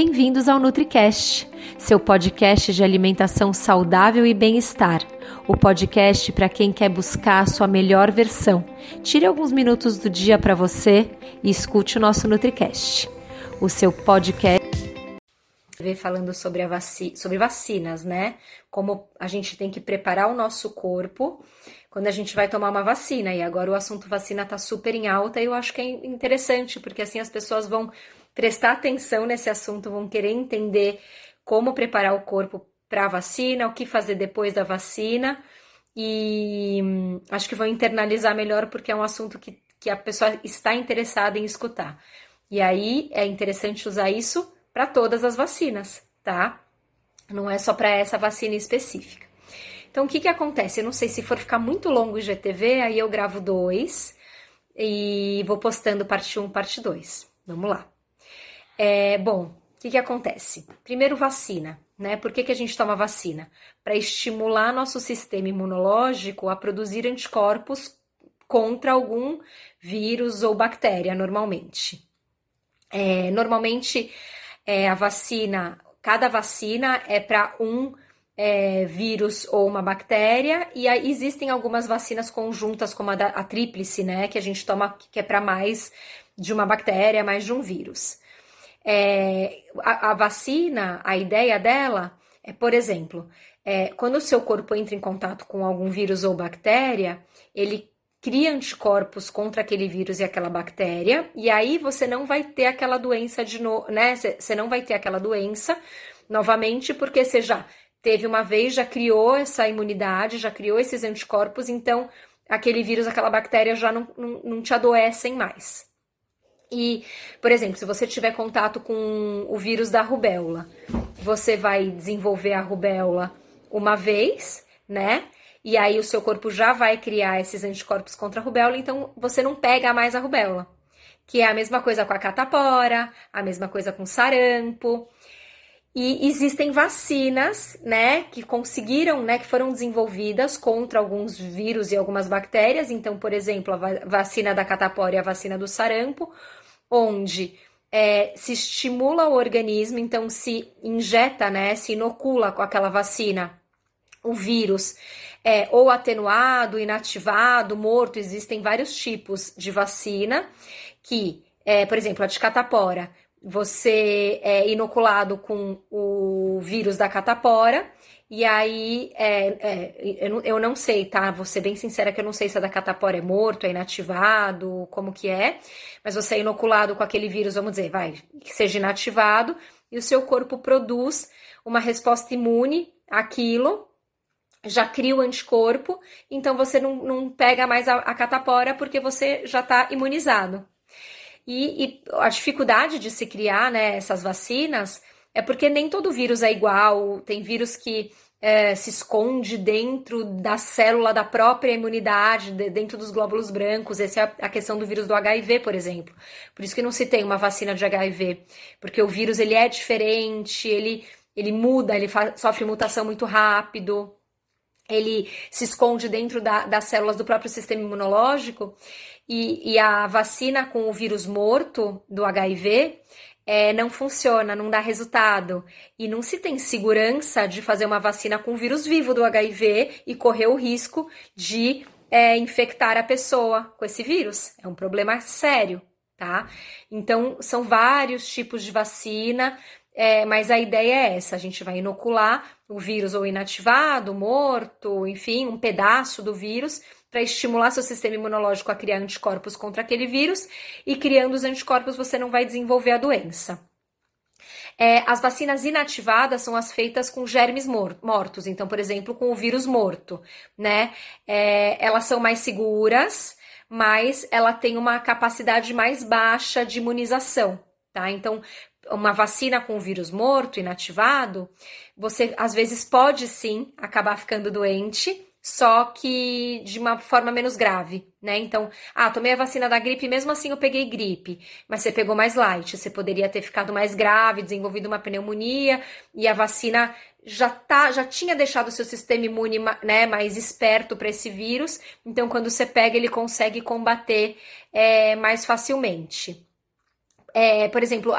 Bem-vindos ao NutriCast, seu podcast de alimentação saudável e bem-estar. O podcast para quem quer buscar a sua melhor versão. Tire alguns minutos do dia para você e escute o nosso NutriCast, o seu podcast falando sobre, a vaci sobre vacinas, né? Como a gente tem que preparar o nosso corpo quando a gente vai tomar uma vacina. E agora o assunto vacina tá super em alta e eu acho que é interessante, porque assim as pessoas vão prestar atenção nesse assunto, vão querer entender como preparar o corpo para a vacina, o que fazer depois da vacina. E hum, acho que vão internalizar melhor porque é um assunto que, que a pessoa está interessada em escutar. E aí é interessante usar isso para todas as vacinas, tá? Não é só para essa vacina específica. Então, o que que acontece? Eu não sei se for ficar muito longo o IGTV, aí eu gravo dois e vou postando parte 1, parte 2. Vamos lá. É, bom, o que, que acontece? Primeiro, vacina. Né? Por que, que a gente toma vacina? Para estimular nosso sistema imunológico a produzir anticorpos contra algum vírus ou bactéria, normalmente. É, normalmente, é, a vacina, cada vacina é para um é, vírus ou uma bactéria, e aí existem algumas vacinas conjuntas, como a, da, a tríplice, né? Que a gente toma, que é para mais de uma bactéria, mais de um vírus. É, a, a, vacina, a ideia dela é, por exemplo, é, quando o seu corpo entra em contato com algum vírus ou bactéria, ele cria anticorpos contra aquele vírus e aquela bactéria, e aí você não vai ter aquela doença de novo, né? Você não vai ter aquela doença novamente, porque você já teve uma vez, já criou essa imunidade, já criou esses anticorpos, então aquele vírus, aquela bactéria já não, não, não te adoecem mais. E, por exemplo, se você tiver contato com o vírus da rubéola, você vai desenvolver a rubéola uma vez, né? E aí o seu corpo já vai criar esses anticorpos contra a rubéola, então você não pega mais a rubéola. Que é a mesma coisa com a catapora, a mesma coisa com sarampo. E existem vacinas, né, que conseguiram, né, que foram desenvolvidas contra alguns vírus e algumas bactérias. Então, por exemplo, a vacina da catapora e a vacina do sarampo onde é, se estimula o organismo, então se injeta, né, se inocula com aquela vacina o vírus, é, ou atenuado, inativado, morto, existem vários tipos de vacina que, é, por exemplo, a de catapora, você é inoculado com o vírus da catapora, e aí, é, é, eu, não, eu, não, sei, tá? Vou ser bem sincera que eu não sei se a da catapora é morto, é inativado, como que é. Mas você é inoculado com aquele vírus, vamos dizer, vai, que seja inativado. E o seu corpo produz uma resposta imune àquilo, já cria o anticorpo. Então, você não, não pega mais a, a catapora porque você já está imunizado. E, e a dificuldade de se criar né, essas vacinas é porque nem todo vírus é igual, tem vírus que é, se esconde dentro da célula da própria imunidade, dentro dos glóbulos brancos. Essa é a questão do vírus do HIV, por exemplo. Por isso que não se tem uma vacina de HIV, porque o vírus ele é diferente, ele, ele muda, ele sofre mutação muito rápido, ele se esconde dentro da, das células do próprio sistema imunológico. E, e a vacina com o vírus morto do HIV, é, não funciona, não dá resultado. E não se tem segurança de fazer uma vacina com vírus vivo do HIV e correr o risco de é, infectar a pessoa com esse vírus. É um problema sério, tá? Então, são vários tipos de vacina, é, mas a ideia é essa: a gente vai inocular o vírus ou inativado, morto, enfim, um pedaço do vírus para estimular seu sistema imunológico a criar anticorpos contra aquele vírus, e criando os anticorpos você não vai desenvolver a doença. É, as vacinas inativadas são as feitas com germes mortos, então, por exemplo, com o vírus morto, né? É, elas são mais seguras, mas ela tem uma capacidade mais baixa de imunização, tá? Então, uma vacina com vírus morto, inativado, você às vezes pode sim acabar ficando doente, só que de uma forma menos grave, né? Então, ah, tomei a vacina da gripe, mesmo assim eu peguei gripe, mas você pegou mais light, você poderia ter ficado mais grave, desenvolvido uma pneumonia, e a vacina já tá, já tinha deixado o seu sistema imune, né, mais esperto para esse vírus, então quando você pega ele consegue combater é, mais facilmente. É, por exemplo,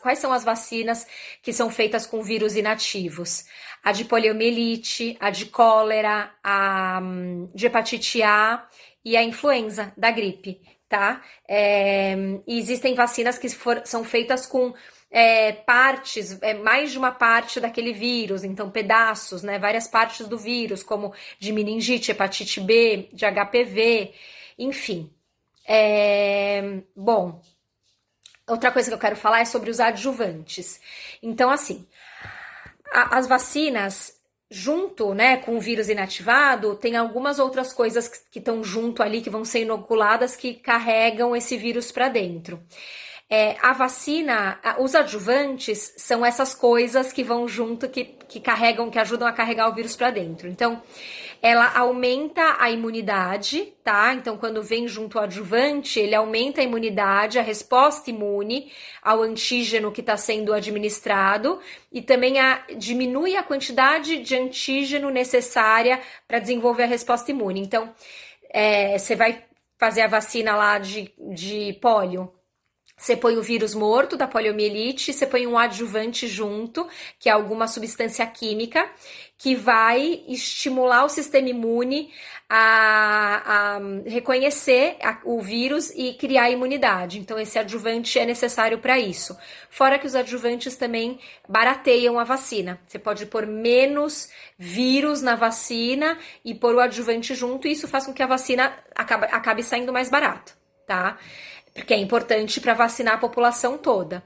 quais são as vacinas que são feitas com vírus inativos? A de poliomielite, a de cólera, a hum, de hepatite A e a influenza da gripe, tá? É, e existem vacinas que for, são feitas com é, partes, é, mais de uma parte daquele vírus, então pedaços, né? Várias partes do vírus, como de meningite, hepatite B, de HPV, enfim. É, bom, outra coisa que eu quero falar é sobre os adjuvantes. Então, assim, a, as vacinas junto, né, com o vírus inativado, tem algumas outras coisas que estão junto ali que vão ser inoculadas que carregam esse vírus para dentro. É, a vacina, os adjuvantes são essas coisas que vão junto, que, que carregam, que ajudam a carregar o vírus para dentro. Então, ela aumenta a imunidade, tá? Então, quando vem junto ao adjuvante, ele aumenta a imunidade, a resposta imune ao antígeno que está sendo administrado e também a, diminui a quantidade de antígeno necessária para desenvolver a resposta imune. Então, é, você vai fazer a vacina lá de, de pólio você põe o vírus morto da poliomielite, você põe um adjuvante junto, que é alguma substância química, que vai estimular o sistema imune a, a reconhecer a, o vírus e criar imunidade. Então, esse adjuvante é necessário para isso. Fora que os adjuvantes também barateiam a vacina. Você pode pôr menos vírus na vacina e pôr o adjuvante junto, e isso faz com que a vacina acabe, acabe saindo mais barato, tá? Porque é importante para vacinar a população toda.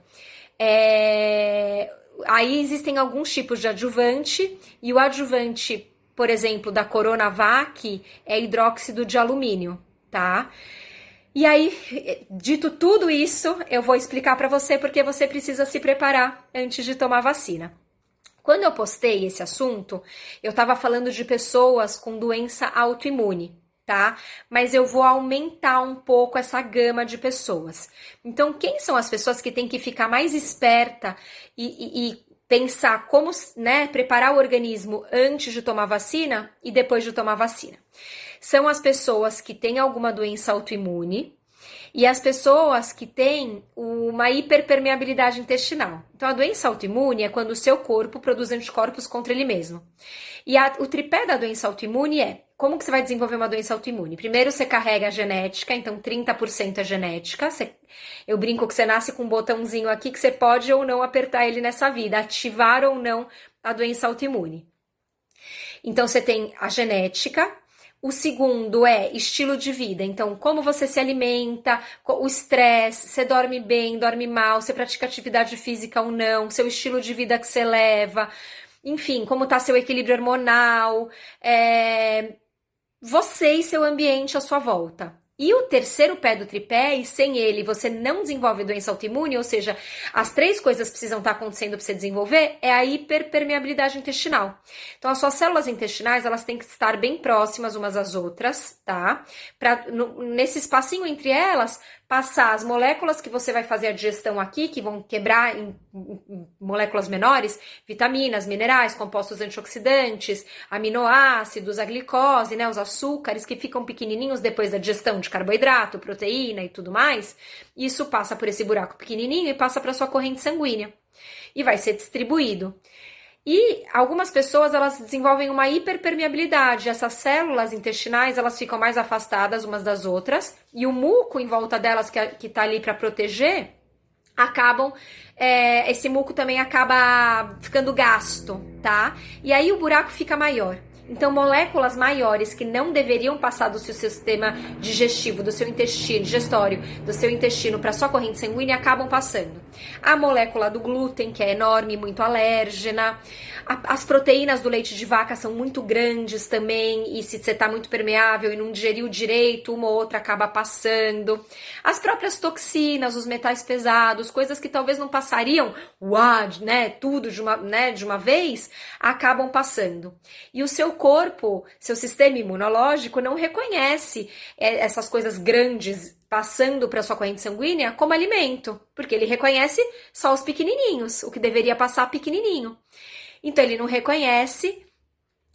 É... Aí existem alguns tipos de adjuvante, e o adjuvante, por exemplo, da Coronavac é hidróxido de alumínio, tá? E aí, dito tudo isso, eu vou explicar para você porque você precisa se preparar antes de tomar vacina. Quando eu postei esse assunto, eu estava falando de pessoas com doença autoimune tá? Mas eu vou aumentar um pouco essa gama de pessoas. Então, quem são as pessoas que têm que ficar mais esperta e, e, e pensar como, né, preparar o organismo antes de tomar vacina e depois de tomar vacina? São as pessoas que têm alguma doença autoimune, e as pessoas que têm uma hiperpermeabilidade intestinal. Então, a doença autoimune é quando o seu corpo produz anticorpos contra ele mesmo. E a, o tripé da doença autoimune é como que você vai desenvolver uma doença autoimune? Primeiro você carrega a genética, então 30% é genética. Você, eu brinco que você nasce com um botãozinho aqui que você pode ou não apertar ele nessa vida, ativar ou não a doença autoimune. Então você tem a genética, o segundo é estilo de vida. Então, como você se alimenta, o estresse, você dorme bem, dorme mal, você pratica atividade física ou não, seu estilo de vida que você leva, enfim, como está seu equilíbrio hormonal, é, você e seu ambiente à sua volta. E o terceiro pé do tripé, e sem ele você não desenvolve doença autoimune, ou seja, as três coisas precisam estar acontecendo para você desenvolver, é a hiperpermeabilidade intestinal. Então, as suas células intestinais, elas têm que estar bem próximas umas às outras, tá? Para nesse espacinho entre elas, passar as moléculas que você vai fazer a digestão aqui, que vão quebrar em, em moléculas menores, vitaminas, minerais, compostos antioxidantes, aminoácidos, a glicose, né, os açúcares que ficam pequenininhos depois da digestão de carboidrato, proteína e tudo mais. Isso passa por esse buraco pequenininho e passa para sua corrente sanguínea e vai ser distribuído. E algumas pessoas elas desenvolvem uma hiperpermeabilidade. Essas células intestinais elas ficam mais afastadas umas das outras e o muco em volta delas que está ali para proteger acabam é, esse muco também acaba ficando gasto, tá? E aí o buraco fica maior. Então, moléculas maiores que não deveriam passar do seu sistema digestivo, do seu intestino, digestório, do seu intestino para sua corrente sanguínea acabam passando. A molécula do glúten, que é enorme, muito alérgena. as proteínas do leite de vaca são muito grandes também, e se você está muito permeável e não digeriu direito, uma ou outra acaba passando. As próprias toxinas, os metais pesados, coisas que talvez não passariam, uau, né, tudo de uma, né, de uma vez, acabam passando. E o seu corpo, seu sistema imunológico não reconhece é, essas coisas grandes passando para sua corrente sanguínea como alimento, porque ele reconhece só os pequenininhos, o que deveria passar pequenininho. Então ele não reconhece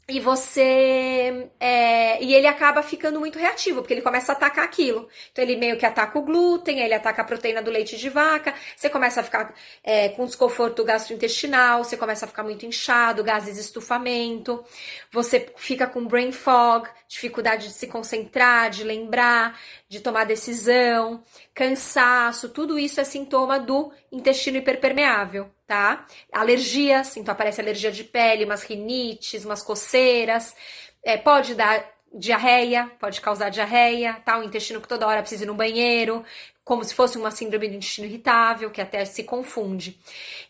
e você é, e ele acaba ficando muito reativo porque ele começa a atacar aquilo. Então ele meio que ataca o glúten ele ataca a proteína do leite de vaca você começa a ficar é, com desconforto gastrointestinal você começa a ficar muito inchado gases de estufamento você fica com brain fog dificuldade de se concentrar de lembrar de tomar decisão cansaço tudo isso é sintoma do intestino hiperpermeável tá? Alergias, então aparece alergia de pele, umas rinites, umas coceiras, é, pode dar diarreia, pode causar diarreia, tá? O intestino que toda hora precisa ir no banheiro, como se fosse uma síndrome do intestino irritável, que até se confunde.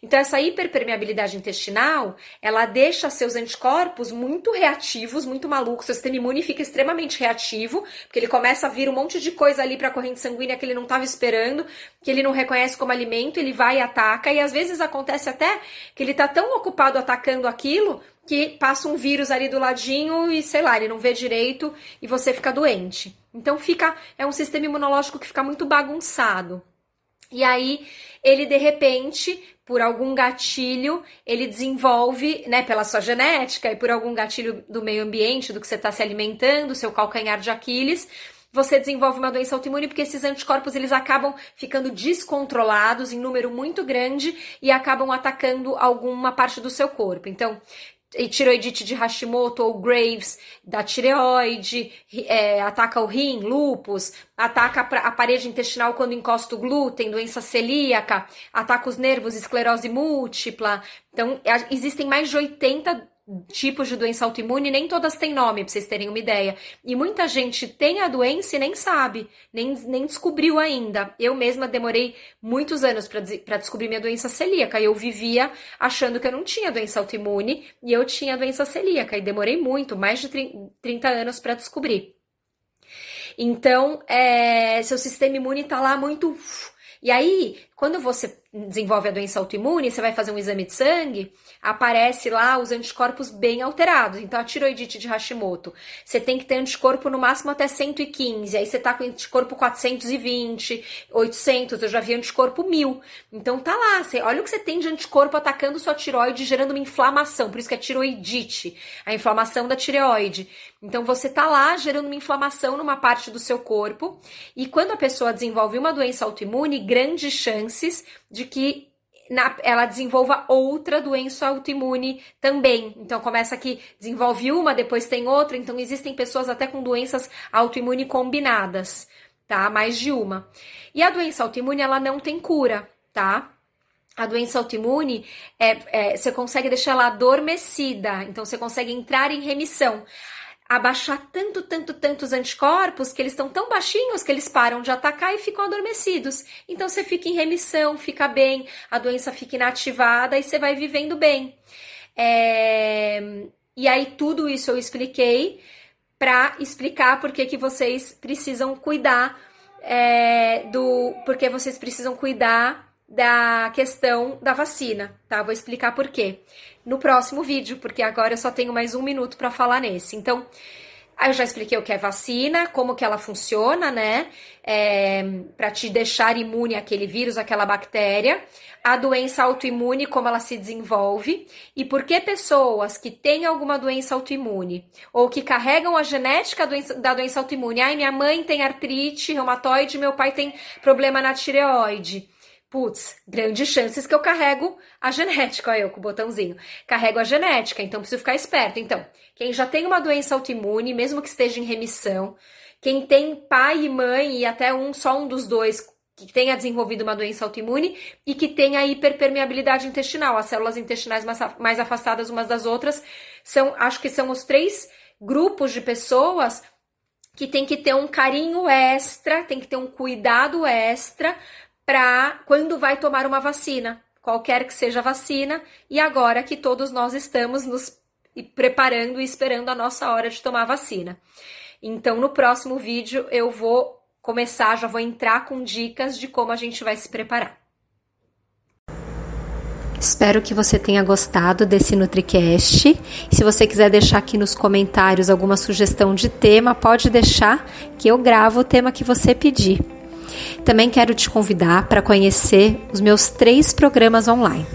Então, essa hiperpermeabilidade intestinal, ela deixa seus anticorpos muito reativos, muito malucos, seu sistema imune fica extremamente reativo, porque ele começa a vir um monte de coisa ali para a corrente sanguínea que ele não estava esperando, que ele não reconhece como alimento, ele vai e ataca, e às vezes acontece até que ele está tão ocupado atacando aquilo que passa um vírus ali do ladinho e sei lá, ele não vê direito e você fica doente. Então fica é um sistema imunológico que fica muito bagunçado. E aí ele de repente, por algum gatilho, ele desenvolve, né, pela sua genética e por algum gatilho do meio ambiente, do que você está se alimentando, seu calcanhar de Aquiles, você desenvolve uma doença autoimune porque esses anticorpos eles acabam ficando descontrolados em número muito grande e acabam atacando alguma parte do seu corpo. Então, e tiroidite de Hashimoto ou Graves da tireoide, é, ataca o rim, lupus, ataca a parede intestinal quando encosta o glúten, doença celíaca, ataca os nervos, esclerose múltipla. Então, existem mais de 80 tipos de doença autoimune, nem todas têm nome, pra vocês terem uma ideia. E muita gente tem a doença e nem sabe, nem, nem descobriu ainda. Eu mesma demorei muitos anos para descobrir minha doença celíaca. Eu vivia achando que eu não tinha doença autoimune e eu tinha doença celíaca. E demorei muito, mais de 30 anos para descobrir. Então, é, seu sistema imune tá lá muito. E aí, quando você desenvolve a doença autoimune, você vai fazer um exame de sangue, aparece lá os anticorpos bem alterados. Então, a tiroidite de Hashimoto, você tem que ter anticorpo no máximo até 115, aí você tá com anticorpo 420, 800, eu já vi anticorpo 1000. Então, tá lá, você, olha o que você tem de anticorpo atacando sua tiroide, gerando uma inflamação, por isso que é tiroidite, a inflamação da tireoide. Então, você tá lá gerando uma inflamação numa parte do seu corpo, e quando a pessoa desenvolve uma doença autoimune, grandes chances de que na, ela desenvolva outra doença autoimune também. Então começa que desenvolve uma, depois tem outra. Então existem pessoas até com doenças autoimune combinadas, tá? Mais de uma. E a doença autoimune ela não tem cura, tá? A doença autoimune é, é, você consegue deixar ela adormecida, então você consegue entrar em remissão abaixar tanto, tanto, tantos anticorpos que eles estão tão baixinhos que eles param de atacar e ficam adormecidos. Então você fica em remissão, fica bem, a doença fica inativada e você vai vivendo bem. É... E aí tudo isso eu expliquei para explicar por que, que vocês precisam cuidar é, do. Porque vocês precisam cuidar da questão da vacina, tá? Vou explicar por quê no próximo vídeo, porque agora eu só tenho mais um minuto para falar nesse. Então, eu já expliquei o que é vacina, como que ela funciona, né? É, para te deixar imune àquele vírus, àquela bactéria, a doença autoimune, como ela se desenvolve, e por que pessoas que têm alguma doença autoimune ou que carregam a genética da doença autoimune, ai, minha mãe tem artrite reumatoide, meu pai tem problema na tireoide putz, grandes chances que eu carrego a genética, olha eu com o botãozinho, carrego a genética, então preciso ficar esperto. Então, quem já tem uma doença autoimune, mesmo que esteja em remissão, quem tem pai e mãe e até um, só um dos dois que tenha desenvolvido uma doença autoimune e que tenha hiperpermeabilidade intestinal, as células intestinais mais afastadas umas das outras, são, acho que são os três grupos de pessoas que tem que ter um carinho extra, tem que ter um cuidado extra para quando vai tomar uma vacina, qualquer que seja a vacina, e agora que todos nós estamos nos preparando e esperando a nossa hora de tomar a vacina. Então, no próximo vídeo eu vou começar, já vou entrar com dicas de como a gente vai se preparar. Espero que você tenha gostado desse NutriCast. Se você quiser deixar aqui nos comentários alguma sugestão de tema, pode deixar que eu gravo o tema que você pedir. Também quero te convidar para conhecer os meus três programas online.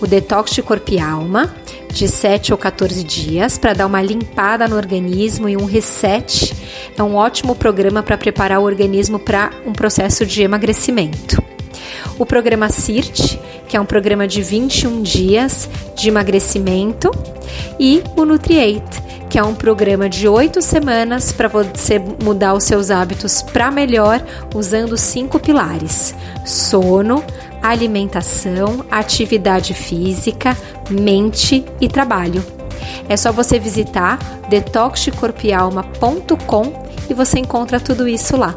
o Detox de Corpo e Alma, de 7 ou 14 dias, para dar uma limpada no organismo e um reset. É um ótimo programa para preparar o organismo para um processo de emagrecimento. O programa CIRT, que é um programa de 21 dias de emagrecimento, e o Nutriate, que é um programa de oito semanas para você mudar os seus hábitos para melhor, usando cinco pilares: sono, alimentação, atividade física, mente e trabalho. É só você visitar detoxcorpialma.com e você encontra tudo isso lá.